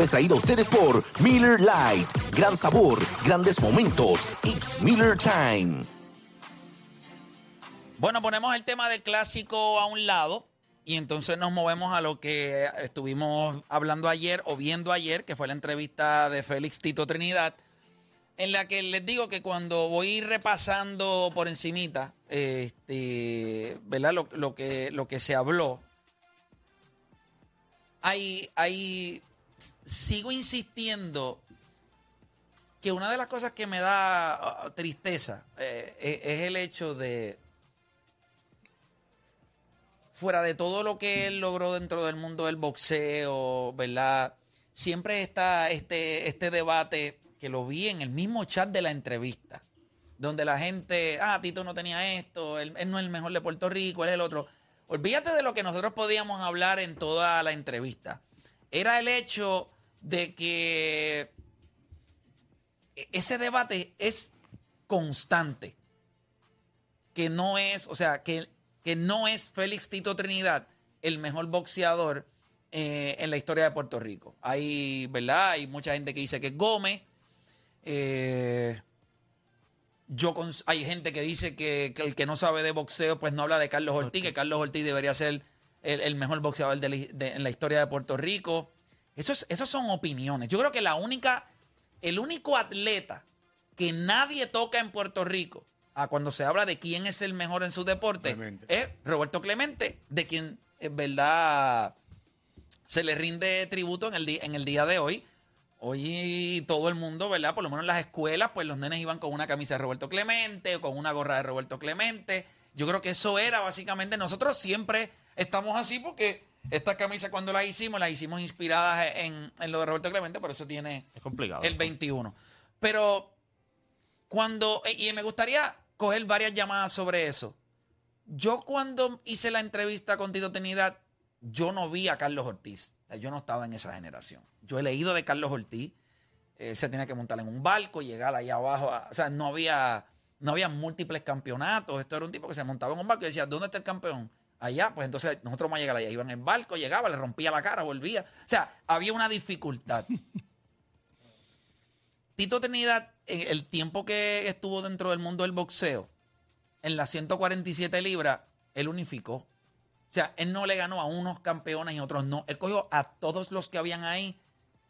Es traído a ustedes por Miller Light. Gran sabor, grandes momentos. It's Miller Time. Bueno, ponemos el tema del clásico a un lado y entonces nos movemos a lo que estuvimos hablando ayer o viendo ayer, que fue la entrevista de Félix Tito Trinidad, en la que les digo que cuando voy repasando por encimita, este, ¿verdad? Lo, lo que, lo que se habló, hay, hay, sigo insistiendo que una de las cosas que me da uh, tristeza eh, es- es el hecho de, fuera de todo lo que él logró dentro del mundo del boxeo, ¿verdad? Siempre está este, este debate que lo vi en el mismo chat de la entrevista, donde la gente, ah, Tito no tenía esto, él, él no es el mejor de Puerto Rico, él es el otro. Olvídate de lo que nosotros podíamos hablar en toda la entrevista. Era el hecho de que e- ese debate es constante que no es, o sea, que, que no es Félix Tito Trinidad el mejor boxeador eh, en la historia de Puerto Rico. Hay, ¿verdad? Hay mucha gente que dice que es Gómez. eh, yo hay gente que dice que, que el que no sabe de boxeo, pues no habla de Carlos Ortiz, que Carlos Ortiz debería ser el, el mejor boxeador de la, de- en la historia de Puerto Rico. Eso es, esas son opiniones. Yo creo que la única, el único atleta que nadie toca en Puerto Rico, a cuando se habla de quién es el mejor en su deporte, Clemente. es Roberto Clemente, de quien es verdad se le rinde tributo en el, en el día de hoy. Hoy todo el mundo, ¿verdad? Por lo menos en las escuelas, pues los nenes iban con una camisa de Roberto Clemente o con una gorra de Roberto Clemente. Yo creo que eso era básicamente, nosotros siempre estamos así porque esta camisa cuando la hicimos, la hicimos inspiradas en, en lo de Roberto Clemente, por eso tiene Es complicado. el 21. Pero cuando, eh, y me gustaría coger varias llamadas sobre eso. Yo cuando hice la entrevista con Tito Trinidad, yo no vi a Carlos Ortiz. Yo no estaba en esa generación. Yo he leído de Carlos Ortiz. Él se tenía que montar en un barco, llegar ahí abajo. a- o sea, no había, no había múltiples campeonatos. Esto era un tipo que se montaba en un barco y decía, ¿dónde está el campeón? Allá, pues entonces nosotros vamos a llegar allá. Iba en el barco, llegaba, le rompía la cara, volvía. O sea, había una dificultad. Tito Trinidad, en el tiempo que estuvo dentro del mundo del boxeo, en las 147 libras, él unificó. O sea, él no le ganó a unos campeones y otros no. Él cogió a todos los que habían ahí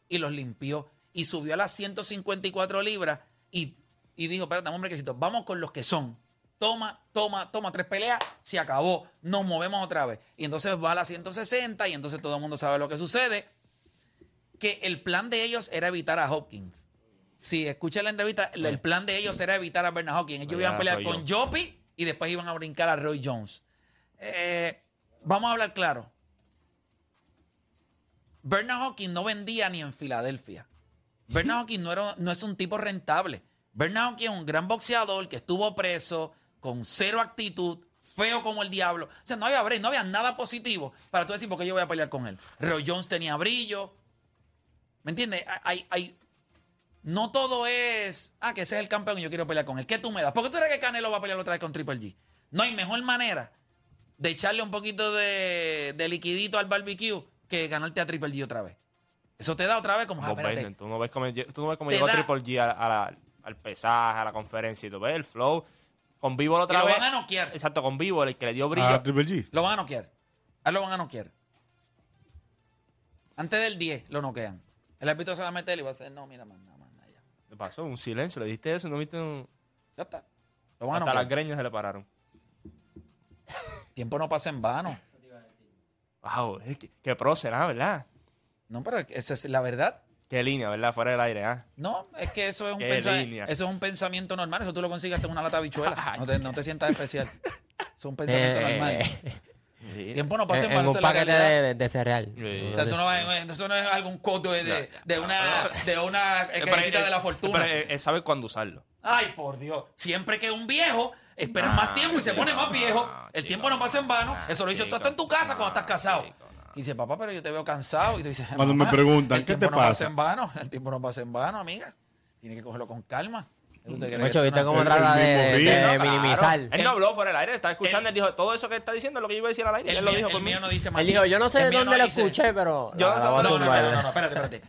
y los limpió. Y subió a las 154 libras y, y dijo, espérate, hombre, que vamos con los que son. Toma, toma, toma, tres peleas, se acabó, nos movemos otra vez. Y entonces va a las 160 y entonces todo el mundo sabe lo que sucede. Que el plan de ellos era evitar a Hopkins. Si escucha la entrevista, el- el plan de ellos era evitar a Bernard Hopkins. Ellos iban a pelear con. Joppy y después iban a brincar a Roy Jones. Eh, vamos a hablar claro. Bernard Hopkins no vendía ni en Filadelfia. Bernard Hopkins no, era, no es un tipo rentable. Bernard es un gran boxeador que estuvo preso, con cero actitud, feo como el diablo. O sea, no había break, no había nada positivo para tú decir, porque yo voy a pelear con él. Roy Jones tenía brillo. ¿Me entiendes? Hay, hay, no todo es, ah, que ese es el campeón y yo quiero pelear con él. ¿Qué tú me das? ¿Por qué tú crees que Canelo va a pelear otra vez con Triple G? No hay mejor manera de echarle un poquito de, de liquidito al barbecue que ganarte a Triple G otra vez. Eso te da otra vez como, ah, tú no ves cómo, tú no ves cómo llegó da- Triple G a- a la- al pesaje, a la conferencia y tú ves el flow. Con Vivo la Y otra lo vez. van a noquear. Exacto, con Vivo, el que le dio brillo. Ah, Triple G. Lo van a noquear. A él lo van a noquear. Antes del 10 lo noquean. El árbitro se va a meter y va a decir, no, mira, más nada, más nada, ya. ¿Qué pasó? Un silencio. Le diste eso, no viste un... Ya está. Lo van a Hasta las noquear. greñas se le pararon. Tiempo no pasa en vano. Wow, es que, que pro será, ¿verdad? No, pero esa es la verdad. Qué línea, ¿verdad? Fuera del aire, ¿ah? No, es que eso es un, Qué pensa- línea. eso es un pensamiento normal. Eso tú lo consigues en una lata de habichuela. No te, no te sientas especial. Eso es un pensamiento Eh, normal. eh, Tiempo no pasa en en, en vano. un la paquete realidad. de, de cereal. Sí. O sea, tú no vas- eso no es algún coto de, de, de una, de una eh, eh, de la eh, fortuna. Pero eh, él sabe cuándo usarlo. Ay, por Dios. Siempre que un viejo espera más tiempo y se pone más viejo, el chico, tiempo no pasa en vano. no, Eso lo dices tú hasta en tu casa cuando estás casado. chico. Y dice, papá, pero yo te veo cansado. Y tú dices, Cuando me "Mamá, preguntan, el ¿qué tiempo te no pasa pasa? en vano. El tiempo no pasa en vano, amiga. Tiene que cogerlo con calma. ¿Tú te crees Macho, que ¿viste no- cómo trata de, Claro. minimizar? Él no habló fuera del aire, estaba escuchando, El- él dijo, todo eso que está diciendo es lo que yo iba a decir al aire. El, él lo dijo el mío no dice Él más. dijo, yo no sé de dónde lo dice- escuché, pero Yo no la sé voy a No, no, no, no, no, no, espérate, espérate.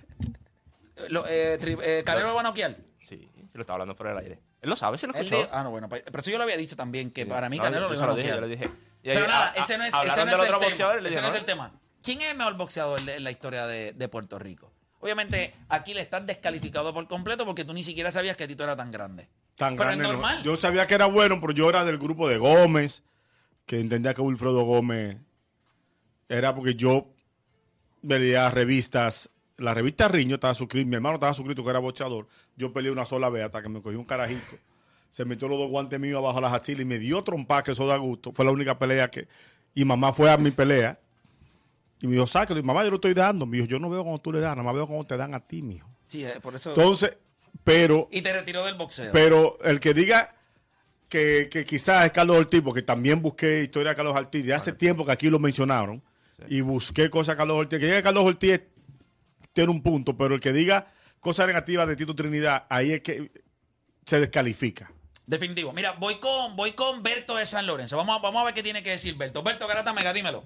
Lo, eh, tri- eh, ¿Canelo lo va a noquear? Sí, se lo estaba hablando fuera del aire. Él lo sabe, se lo escuchó. dijo- ah, no, bueno, pues, pero eso yo lo había dicho también, que para mí No, Canelo lo iba a lo noquear. Pero nada, a- a- ese no es, no otro el tema. Es. ¿Quién es el mejor boxeador de- en la historia de, de Puerto Rico? Obviamente, aquí le estás descalificado por completo porque tú ni siquiera sabías que Tito era tan grande. Tan Pero es grande, no. normal. Yo sabía que era bueno, pero yo era del grupo de Gómez, que entendía que Wilfredo Gómez era porque yo veía revistas. La revista Riño estaba suscrito, mi hermano estaba suscrito que era boxeador. Yo peleé una sola vez hasta que me cogí un carajito. Se metió los dos guantes míos abajo las axilas y me dio trompa, que eso da gusto. Fue la única pelea que. Y mamá fue a mi pelea. Y me dijo, sáquelo. Y mamá, yo lo estoy dando. Me dijo, yo no veo cómo tú le das, nada más veo cómo te dan a ti, mijo. Sí, eh, por eso. Entonces, pero y te retiró del boxeo. pero el que diga que, que quizás es Carlos Ortiz, porque también busqué historia de Carlos Ortiz de hace tiempo que aquí lo mencionaron, y busqué cosas de Carlos Ortiz. Que diga que Carlos Ortiz tiene un punto, pero el que diga cosas negativas de Tito Trinidad, ahí es que se descalifica. Definitivo. Mira, voy con, voy con Berto de San Lorenzo. Vamos a, vamos a ver qué tiene que decir Berto. Berto Garata Mega, dímelo.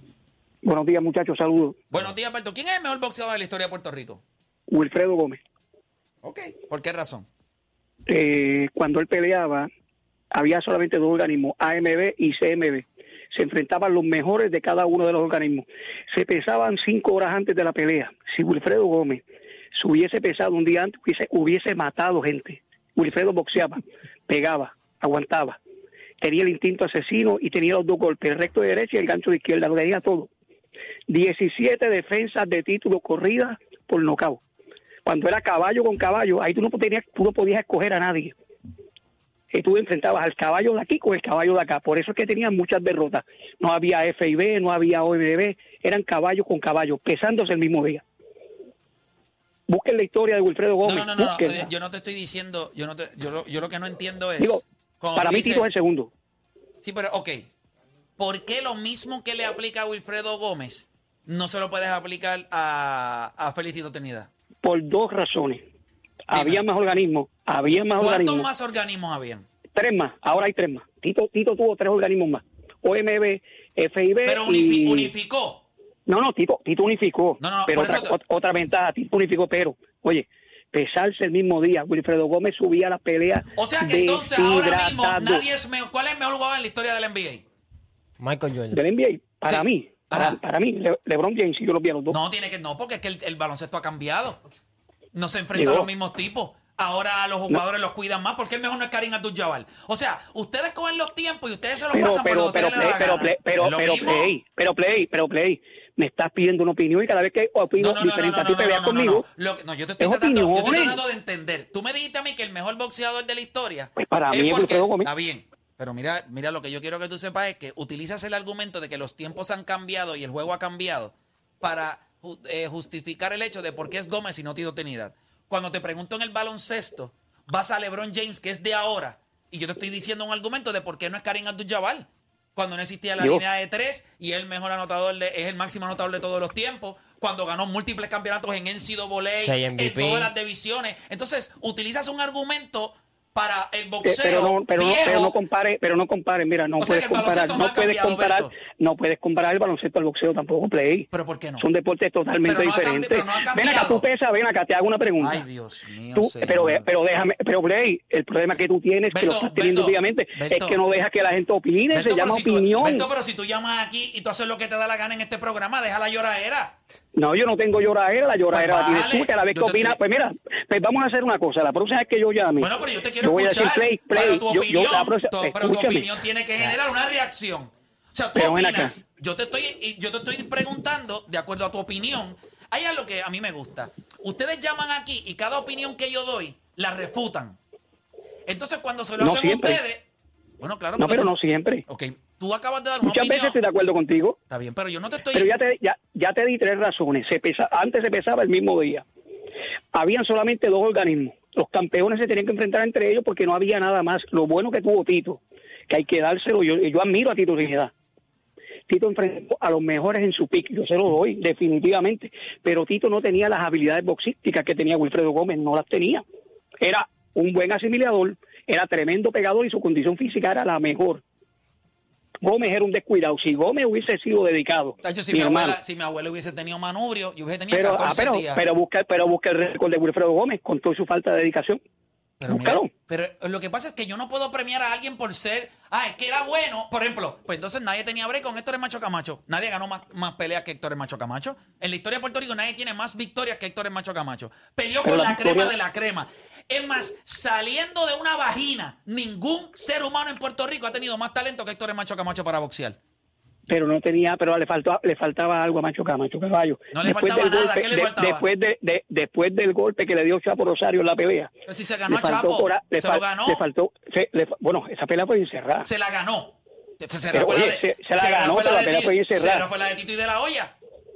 Buenos días, muchachos. Saludos. Buenos días, Berto. ¿Quién es el mejor boxeador de la historia de Puerto Rico? Wilfredo Gómez. Ok. ¿Por qué razón? Eh, cuando él peleaba, había solamente dos organismos, AMB y CMB. Se enfrentaban los mejores de cada uno de los organismos. Se pesaban cinco horas antes de la pelea. Si Wilfredo Gómez se hubiese pesado un día antes, hubiese, hubiese matado gente. Wilfredo boxeaba, pegaba, aguantaba. Tenía el instinto asesino y tenía los dos golpes, el recto de derecha y el gancho de izquierda, lo tenía todo. 17 defensas de título corridas por nocaut. Cuando era caballo con caballo, ahí tú no, tenías, tú no podías escoger a nadie. Que tú enfrentabas al caballo de aquí con el caballo de acá. Por eso es que tenían muchas derrotas. No había FIB, no había OMB, eran caballo con caballo, pesándose el mismo día. Busquen la historia de Wilfredo Gómez. no, no, no, no. Yo no te estoy diciendo, yo no te, yo, lo, yo lo que no entiendo es. Digo, para mí dices- Tito es el segundo. Sí, pero, ok. ¿Por qué lo mismo que le aplica a Wilfredo Gómez no se lo puedes aplicar a, a Félix Tito Trinidad? Por dos razones. Había más organismos, había más ¿Cuántos organismos. más organismos habían? Tres más, ahora hay tres más. Tito, Tito tuvo tres organismos más. OMB, FIB Pero unifi- y... unificó. No, no, Tito, Tito unificó. No, no, no, pero otra, te- otra ventaja, Tito unificó, pero, oye, pesarse el mismo día, Wilfredo Gómez subía la pelea. O sea que entonces ahora mismo nadie es mejor. ¿Cuál es el mejor jugador en la historia del NBA? Michael Jordan. Del NBA, para Sí. mí, para, para mí, Le- LeBron James, si yo los vi a los dos. No, tiene que, no, porque es que el, el baloncesto ha cambiado. No se enfrenta a los mismos tipos. Ahora los jugadores los cuidan más porque el mejor no es Karim Abdul-Jabbar. O sea, ustedes cogen los tiempos y ustedes se los pero, pasan por pero, donde pero, ustedes les play, pero, play, pero, ¿Es lo pero, play, pero, play, pero, play, me estás pidiendo una opinión y cada vez que opino No, no, no, diferente no, a ti no, no, conmigo, no. Lo que- no, yo te estoy, es tratando, yo estoy tratando de entender. Tú me dijiste a mí que el mejor boxeador de la historia. Pues para es mí es porque- Wilfredo Gómez. Está bien. Pero mira, mira, lo que yo quiero que tú sepas es que utilizas el argumento de que los tiempos han cambiado y el juego ha cambiado para eh, justificar el hecho de por qué es Gómez y no Tito Trinidad. Cuando te pregunto en el baloncesto, vas a LeBron James, que es de ahora, y yo te estoy diciendo un argumento de por qué no es Karim Abdul-Jabbar. Cuando no existía la línea de tres y es el mejor anotador, de- es el máximo anotador de todos los tiempos. Cuando ganó múltiples campeonatos en NCAA, en todas las divisiones. Entonces, utilizas un argumento para el Eh, boxeo. pero no, pero no, pero no compare, pero no compare, mira, no O puedes comparar, no puedes cambiado, comparar, Berto. No puedes comparar el baloncesto al boxeo tampoco, play. Pero ¿por qué no? Son deportes totalmente Pero no diferentes. pero no ven acá, tú pesas, ven acá, te hago una pregunta. Ay, Dios mío. Tú- pero, pero déjame, pero Play, el problema que tú tienes, que lo estás teniendo Beto, últimamente, Beto. es que no dejas que la gente opine, se llama si tú- opinión. Beto, pero si tú llamas aquí y tú haces lo que te da la gana en este programa, deja la lloradera. No, yo no tengo lloradera, la lloradera Pues la tienes tú, que a la vez que opinas, pues mira, pues vamos a hacer una cosa, la próxima vez que yo llame, Bueno, pero yo te quiero yo voy a escuchar. decir play, play, pero tu yo- yo opinión, la próxima- tu- pero tu opinión tiene que generar una reacción. O sea, tú Pero opinas. Yo te estoy, yo te estoy preguntando, de acuerdo a tu opinión, hay algo que a mí me gusta. Ustedes llaman aquí y cada opinión que yo doy la refutan. Entonces, cuando se lo No hacen siempre. ustedes, bueno, claro. no, pero tú- no siempre. Ok, tú acabas de dar una Muchas opinión. veces estoy de acuerdo contigo, Está bien, pero yo no te estoy. pero ya te, ya, ya te di tres razones. Se pesa, antes se pesaba el mismo día. Habían solamente dos organismos. Los campeones se tenían que enfrentar entre ellos porque no había nada más. Lo bueno que tuvo Tito, que hay que dárselo. Yo, yo admiro a Tito Trinidad. Tito enfrentó a los mejores en su pick, yo se lo doy, definitivamente. Pero Tito no tenía las habilidades boxísticas que tenía Wilfredo Gómez, no las tenía. Era un buen asimilador era tremendo pegador y su condición física era la mejor. Gómez era un descuidado. Si Gómez hubiese sido dedicado, Tacho, si, mi abuela, si mi abuela hubiese tenido manubrio, yo hubiese tenido pero, ah, 14 pero, días. pero busca, pero busca el récord de Wilfredo Gómez con toda su falta de dedicación. Pero, mira, pero lo que pasa es que yo no puedo premiar a alguien por ser, ah, es que era bueno. Por ejemplo, pues entonces nadie tenía break con Héctor el Macho Camacho. Nadie ganó más, más peleas que Héctor el Macho Camacho. En la historia de Puerto Rico nadie tiene más victorias que Héctor el Macho Camacho. Peleó con la la crema de la crema. Es más, saliendo de una vagina, ningún ser humano en Puerto Rico ha tenido más talento que Héctor el Macho Camacho para boxear. Pero no tenía, pero le faltó, le faltaba algo a Macho Camacho Caballo. No le faltaba nada, ¿qué le faltaba? después, de, de- después del golpe que le dio Chapo Rosario en la pelea. Pero si se ganó le a Chapo, cora- lo ganó. le faltó, se- le fa- bueno, esa pelea fue encerrada. Se la ganó. Se, se Pero, oye, de- se- la ganó, pero la pelea fue encerrada. se fue la de Tito y de la olla.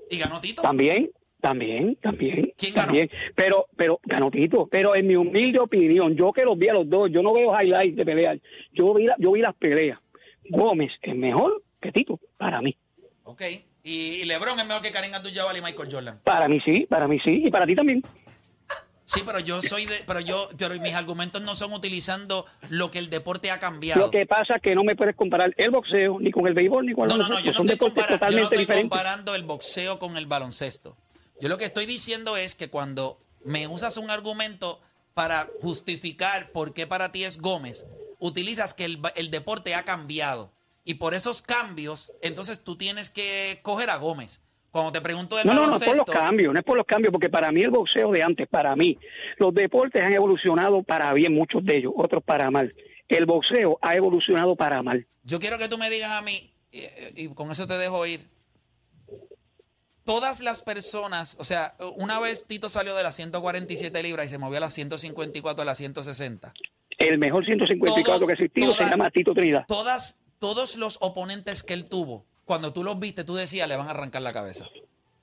Y ganó Tito. También, también, también. ¿Quién ganó? también. Pero, pero, ganó Tito. Pero en mi humilde opinión, yo que los vi a los dos, yo no veo highlights de pelear. Yo vi, la- yo vi las peleas. Gómez es mejor que Tito, para mí. Ok. Y, LeBron es mejor que Karim Abdul-Jabbar y Michael Jordan. Para mí sí, para mí sí, y para ti también. Sí, pero yo soy de, pero yo, pero mis argumentos no son utilizando lo que el deporte ha cambiado. Lo que pasa es que no me puedes comparar el boxeo ni con el béisbol ni con el No, no, no, baloncesto. yo no Son estoy, deportes compara- yo no totalmente estoy diferentes. comparando el boxeo con el baloncesto. Yo lo que estoy diciendo es que cuando me usas un argumento para justificar por qué para ti es Gómez, utilizas que el, el deporte ha cambiado. Y por esos cambios, entonces tú tienes que coger a Gómez. Cuando te pregunto del No, no, no es por los cambios, no es por los cambios, porque para mí el boxeo de antes, para mí, los deportes han evolucionado para bien, muchos de ellos, otros para mal. El boxeo ha evolucionado para mal. yo quiero que tú me digas a mí, y, y con eso te dejo ir. Todas las personas, o sea, una vez Tito salió de las 147 libras y se movió a las 154 a las 160. El mejor 154 Todos- que ha existido se llama Tito Trinidad. Todas, todos los oponentes que él tuvo, cuando tú los viste, tú decías, le van a arrancar la cabeza.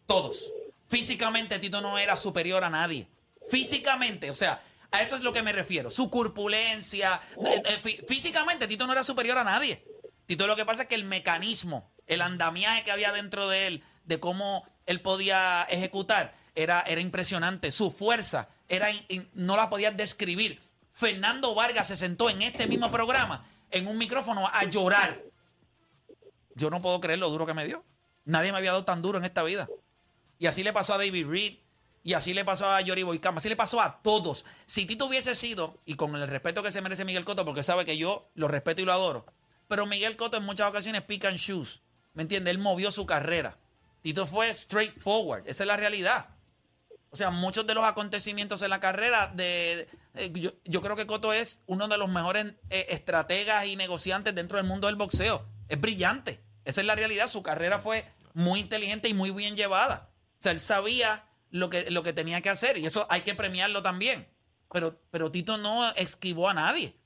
Todos. Físicamente Tito no era superior a nadie. Físicamente, o sea, a eso es lo que me refiero. Su corpulencia. eh, eh, fí- físicamente Tito no era superior a nadie. Tito lo que pasa es que el mecanismo, el andamiaje que había dentro de él, de cómo él podía ejecutar, era, era impresionante. Su fuerza era no la podías describir. Fernando Vargas se sentó en este mismo programa, en un micrófono, a llorar. Yo no puedo creer lo duro que me dio. Nadie me había dado tan duro en esta vida. Y así le pasó a David Reed. Y así le pasó a Yori Boycam. Así le pasó a todos. Si Tito hubiese sido, y con el respeto que se merece Miguel Cotto, porque sabe que yo lo respeto y lo adoro, pero Miguel Cotto en muchas ocasiones pick and shoes. ¿Me entiende? Él movió su carrera. Tito fue straightforward. Esa es la realidad. O sea, muchos de los acontecimientos en la carrera de... eh, yo, yo creo que Cotto es uno de los mejores eh, estrategas y negociantes dentro del mundo del boxeo. Es brillante. Esa es la realidad. Su carrera fue muy inteligente y muy bien llevada. O sea, él sabía lo que, lo que tenía que hacer y eso hay que premiarlo también. Pero, pero Tito no esquivó a nadie.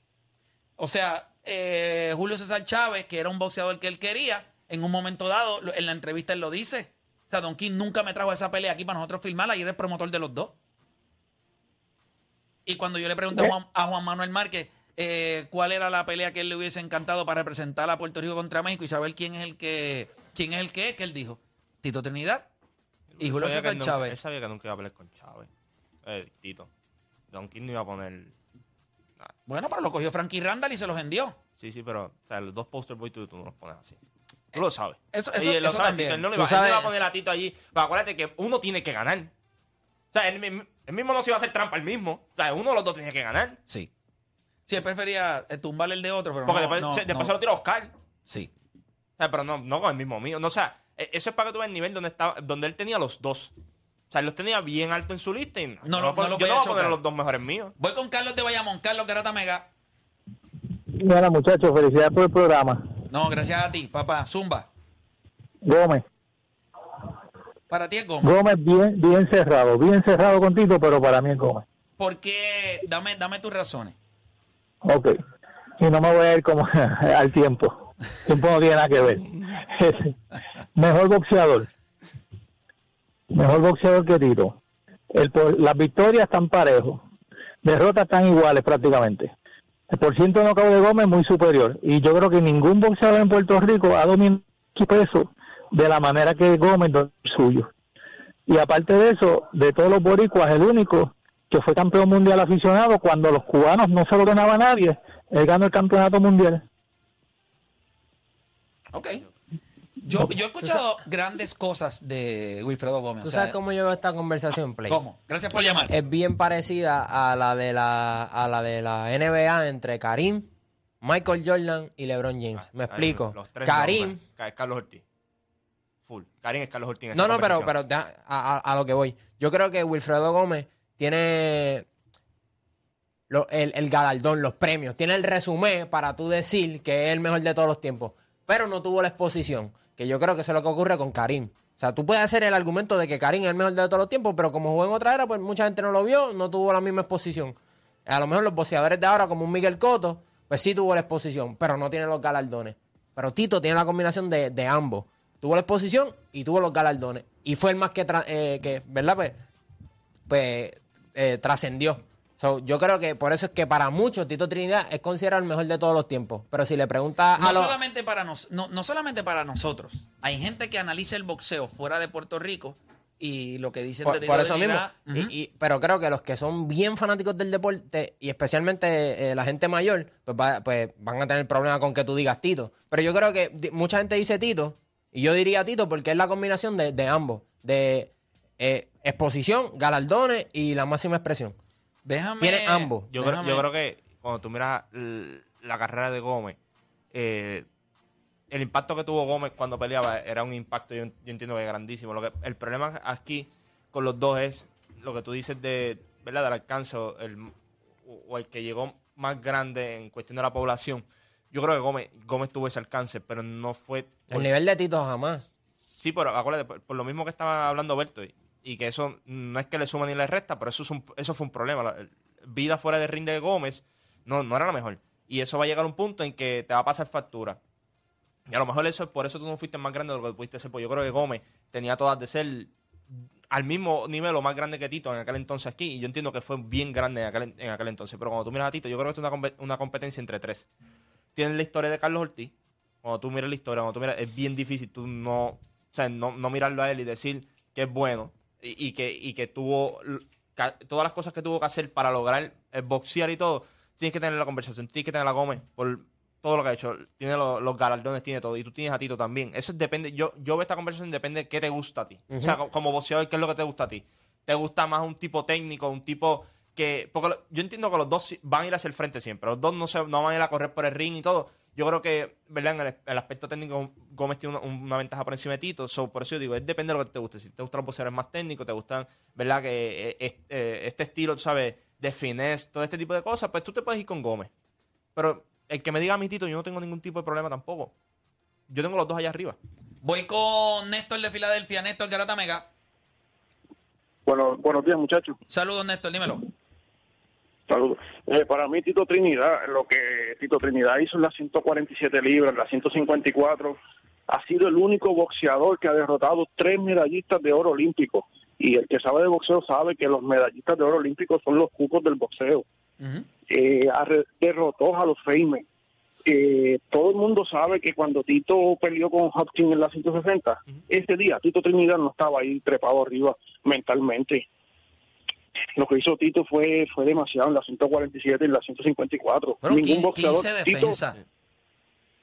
O sea, eh, Julio César Chávez, que era un boxeador que él quería, en un momento dado, en la entrevista él lo dice. O sea, Don King nunca me trajo esa pelea aquí para nosotros filmarla y era el promotor de los dos. Y cuando yo le pregunté a Juan, a Juan Manuel Márquez eh, cuál era la pelea que él le hubiese encantado para representar a Puerto Rico contra México y saber quién es el que quién es el que es, que él dijo, Tito Trinidad y Julio César nunca- Chávez. Él sabía que nunca iba a pelear con Chávez. Eh, Tito. Don King no iba a poner. Bueno, pero lo cogió Frankie Randall y se los vendió. Sí, sí, pero o sea, los dos poster boys tú, tú no los pones así. Tú lo sabes. eso- Y eso- él lo eso sabe, también. Él no le él no iba a poner a Tito allí. Pero acuérdate que uno tiene que ganar. O sea, él, mismo- él mismo no se iba a hacer trampa el mismo. O sea, uno de los dos tenía que ganar. Sí. Sí, él prefería eh, tumbarle el de otro, pero Porque no, después, no, se, después no. se lo tiró a Oscar. Sí. O sea, pero no, no con el mismo mío. No, o sea, e- eso es para que tú veas el nivel donde, estaba, donde él tenía los dos. O sea, él los tenía bien alto en su lista. Y no, No yo lo- voy a no lo poner- yo podía no voy a poner a los dos mejores míos. Voy con Carlos de Bayamón. Carlos Garata Mega. Mira, muchachos, felicidades por el programa. No, gracias a ti, papá. Zumba. Gómez. Para ti es Gómez. Gómez bien, bien cerrado, bien cerrado con Tito, pero para mí es Gómez. Porque, dame, dame tus razones. Ok. Y no me voy a ir como al tiempo. El tiempo no tiene nada que ver. Mejor boxeador. Mejor boxeador que Tito. El, por- las victorias están parejos. Derrotas están iguales prácticamente. El por ciento de knockout de Gómez muy superior. Y yo creo que ningún boxeador en Puerto Rico ha dominado su peso de la manera que Gómez suyo. Y aparte de eso, de todos los boricuas, el único que fue campeón mundial aficionado cuando los cubanos no se lo ganaba a nadie, él ganó el campeonato mundial. Ok. Yo, yo he escuchado grandes cosas de Wilfredo Gómez. ¿Tú o sea, sabes cómo llegó esta conversación, Play? ¿Cómo? Gracias por llamar. Es bien parecida a la de la, a la de la NBA entre Karim, Michael Jordan y LeBron James. Me Ahí, explico. los tres Karim, es Carlos Ortiz. Full. Karim es Carlos Ortiz. en No, no, pero, pero deja- a, a- a lo que voy. Yo creo que Wilfredo Gómez tiene lo- el, el galardón, los premios, tiene el resumen para tú decir que es el mejor de todos los tiempos, pero no tuvo la exposición, que yo creo que eso es lo que ocurre con Karim. O sea, tú puedes hacer el argumento de que Karim es el mejor de todos los tiempos, pero como jugó en otra era, pues mucha gente no lo vio, no tuvo la misma exposición. A lo mejor los boxeadores de ahora, como un Miguel Cotto, pues sí tuvo la exposición, pero no tiene los galardones. Pero Tito tiene la combinación de, de ambos. Tuvo la exposición y tuvo los galardones. Y fue el más que, eh, que ¿verdad? Pues, pues eh, trascendió. So, yo creo que por eso es que para muchos Tito Trinidad es considerado el mejor de todos los tiempos. Pero si le preguntas a No los... solamente, para nos, no, no solamente para nosotros. Hay gente que analiza el boxeo fuera de Puerto Rico y lo que dicen Por, de Tito por eso mismo. Trinidad, Y- ujú. y- pero creo que los que son bien fanáticos del deporte y especialmente eh, la gente mayor, pues, va- pues van a tener problemas con que tú digas Tito. Pero yo creo que mucha gente dice Tito y yo diría Tito porque es la combinación de, de ambos. De eh, exposición, galardones y la máxima expresión. Déjame. Tiene ambos. Yo creo, déjame- yo creo que cuando tú miras la carrera de Gómez, eh, el impacto que tuvo Gómez cuando peleaba era un impacto, yo, yo entiendo que grandísimo. Lo que, el problema aquí con los dos es lo que tú dices de, ¿verdad? del alcance o el, o el que llegó más grande en cuestión de la población. Yo creo que Gómez, Gómez tuvo ese alcance, pero no fue... El nivel de Tito jamás. Sí, pero acuérdate, por, por lo mismo que estaba hablando Berto, y, que eso no es que le suma ni le resta, pero eso, es un- eso fue un problema. Vida fuera de ring de Gómez no, no era la mejor. Y eso va a llegar a un punto en que te va a pasar factura. Y a lo mejor eso por eso tú no fuiste más grande de lo que pudiste ser. Porque yo creo que Gómez tenía todas de ser al mismo nivel o más grande que Tito en aquel entonces aquí. Y yo entiendo que fue bien grande en aquel, en aquel entonces. Pero cuando tú miras a Tito, yo creo que es una, una competencia entre tres. Tienes la historia de Carlos Ortiz. Cuando tú miras la historia, cuando tú miras, es bien difícil tú no, o sea, no, no mirarlo a él y decir que es bueno y, y que, y que tuvo todas las cosas que tuvo que hacer para lograr el boxear y todo. Tienes que tener la conversación, tienes que tener a Gómez por todo lo que ha hecho. Tiene los, los galardones, tiene todo. Y tú tienes a Tito también. Eso depende. Yo, yo veo esta conversación depende de qué te gusta a ti. O sea, co- como boxeador, ¿qué es lo que te gusta a ti? ¿Te gusta más un tipo técnico, un tipo que. Porque lo- yo entiendo que los dos van a ir hacia el frente siempre. Los dos no, se, no van a ir a correr por el ring y todo. Yo creo que, ¿verdad? En el, el aspecto técnico, Gómez tiene una, una ventaja por encima de Tito. So, por eso yo digo, es depende de lo que te guste. Si te gustan los boxeadores más técnicos, te gustan, ¿verdad? Que es- eh, este estilo, tú sabes, de finesse, todo este tipo de cosas, pues tú te puedes ir con Gómez. Pero el que me diga a mi Tito, yo no tengo ningún tipo de problema tampoco. Yo tengo los dos allá arriba. Voy con Néstor de Filadelfia, Néstor Garata Mega. Bueno, buenos días, muchachos. Saludos, Néstor, dímelo. Saludos. Eh, para mí, Tito Trinidad, lo que Tito Trinidad hizo en las 147 libras, en las 154, ha sido el único boxeador que ha derrotado tres medallistas de oro olímpico. Y el que sabe de boxeo sabe que los medallistas de oro olímpico son los cucos del boxeo. Ujú. eh, arre- derrotó a los Feynman. Eh, todo el mundo sabe que cuando Tito peleó con Hopkins en la 160, ese día Tito Trinidad no estaba ahí trepado arriba mentalmente. Lo que hizo Tito fue fue demasiado en la 147 y en la 154. Pero Ningún 15, boxeador. 15 Tito- defensa.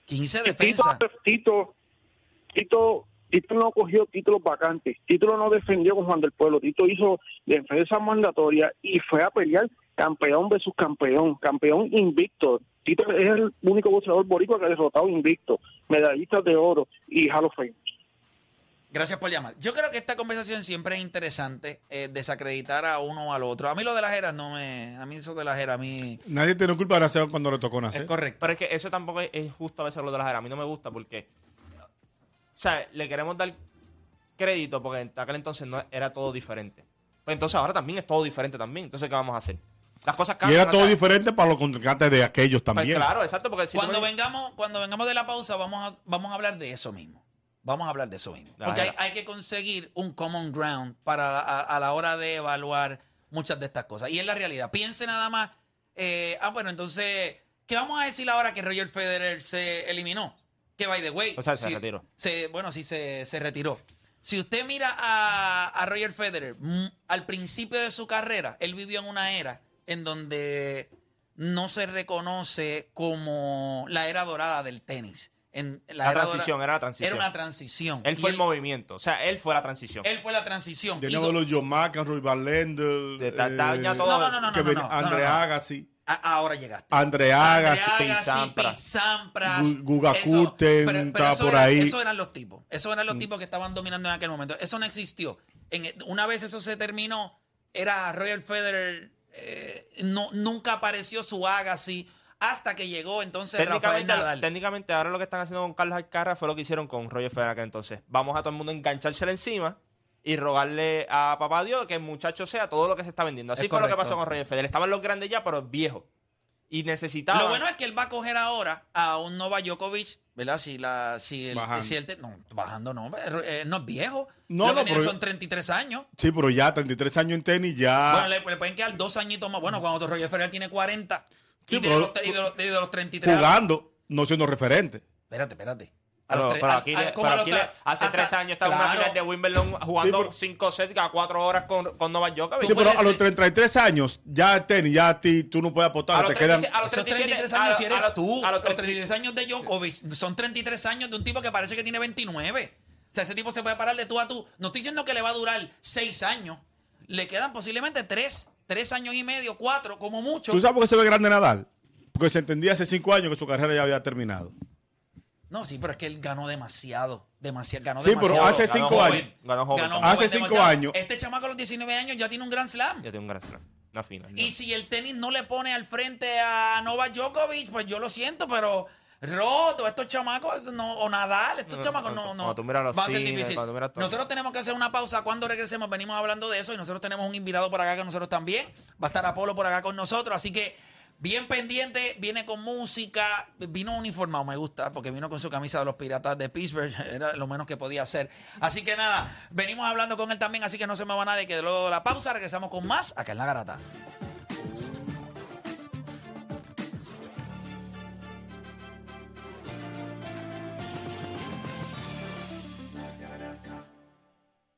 15 Tito, defensa. Tito, Tito, Tito no cogió títulos vacantes. Tito no defendió con Juan del Pueblo. Tito hizo defensa mandatoria y fue a pelear campeón versus campeón, campeón invicto. Tito es el único boxeador boricua que ha derrotado invicto, medallistas de oro y Hall of Fame. Gracias por llamar. Yo creo que esta conversación siempre es interesante, eh, desacreditar a uno o al otro. A mí lo de las eras no me... A mí eso de las eras a mí... Nadie tiene culpa de nacer cuando le tocó Es nacer. correcto. Pero es que eso tampoco es, es justo a veces lo de las eras. A mí no me gusta porque, ¿sabes? Le queremos dar crédito porque en aquel entonces no era todo diferente. Pues entonces ahora también es todo diferente también. Entonces, ¿qué vamos a hacer? Las cosas Y cambian. era o todo sea, diferente para los contrincantes de aquellos pues también. claro, exacto. Porque si tú cuando me- vengamos, cuando vengamos de la pausa, vamos a, vamos a hablar de eso mismo. Vamos a hablar de eso mismo. Porque hay, que conseguir un common ground para a, a la hora de evaluar muchas de estas cosas. Y es la realidad. Piense nada más. eh, ah, bueno, entonces, ¿qué vamos a decir ahora que Roger Federer se eliminó? Que by the way. O sea, se retiró. se- bueno, sí, se, se retiró. Si usted mira a, a Roger Federer, mm, al principio de su carrera, él vivió en una era en donde no se reconoce como la era dorada del tenis. En La era transición, era la transición. Era una transición. Él Y fue el movimiento. O sea, él fue la transición. Él fue la transición. Do- los John McEnroy, Van Lendl, Se ta- ta- ya todo- No, no, no, no, que no, no, no, Andre no, no. Agassi, A- ahora llegaste. Andre Agassi, Pete Sampras. Pete Sampras, Gu- Guga eso- Kurten pero- pero estaba eso por era- ahí. Mm. Eso eran los tipos. Eso eran los tipos que estaban dominando en aquel momento. Eso no existió. En, una vez eso se terminó, era Roger Federer. eh, no, nunca apareció su Agassi hasta que llegó entonces Rafael Técnicamente, Nadal. técnicamente, ahora lo que están haciendo con Carlos Alcaraz fue lo que hicieron con Roger Federer entonces. Vamos a todo el mundo enganchársela encima y rogarle a papá Dios que el muchacho sea todo lo que se está vendiendo. Así Es fue lo que pasó con Roger Federer. Estaban los grandes ya, pero viejo. Y necesitaba. Lo bueno es que él va a coger ahora a un Novak Djokovic, ¿verdad? Si, la, si, el, Bajando. si el te- no, bajando no, eh, no es viejo. No, no, pero- son 33 años. Sí, pero ya 33 años en tenis, ya. Bueno, le, le pueden quedar dos añitos más. Bueno, cuando Roger Federer tiene 40 Sí, y, de pero- los, y de los- y de los 33 jugando, no siendo referente. Espérate, espérate. A Pero, los pero aquí, a- pero los aquí hace hasta- tres años estaba en una claro. final de Wimbledon jugando Sí, pero- cinco sets a cuatro horas con, con Novak Djokovic. Sí, pero a los ser- 33 años, ya el tenis, ya a ti, tú no puedes A apostar. los Te quedan. 36 a los Esos 33 a años los- si eres los- tú. a los los 30 33 años de Djokovic son 33 años de un tipo que parece que tiene 29. O sea, ese tipo se puede parar de tú a tú. No estoy diciendo que le va a durar 6 años. Le quedan posiblemente 3, 3 años y medio, 4 como mucho. ¿Tú sabes por qué se ve grande Nadal? Porque se entendía hace 5 años que su carrera ya había terminado. No, sí, pero es que él ganó demasiado. Demasiado, ganó Sí, pero demasiado. hace Ganó cinco joven, años. Ganó joven. Ganó también. Hace joven, cinco demasiado. años. Este chamaco a los 19 años ya tiene un Grand Slam. Ya tiene un gran slam. Una final. Y si el tenis no le pone al frente a Novak Djokovic, pues yo lo siento, pero roto, estos chamacos, no, o Nadal, estos chamacos no, no. cuando tú miras los va a ser cines, difícil. cuando miras todo. Nosotros tenemos que hacer una pausa. Cuando regresemos, venimos hablando de eso y nosotros tenemos un invitado por acá con nosotros también. Va a estar Apolo por acá con nosotros, así que. Bien pendiente, viene con música, vino uniformado, me gusta, porque vino con su camisa de los piratas de Pittsburgh, era lo menos que podía hacer. Así que nada, venimos hablando con él también, así que no se me va nadie, que luego de la pausa regresamos con más acá en La Garata.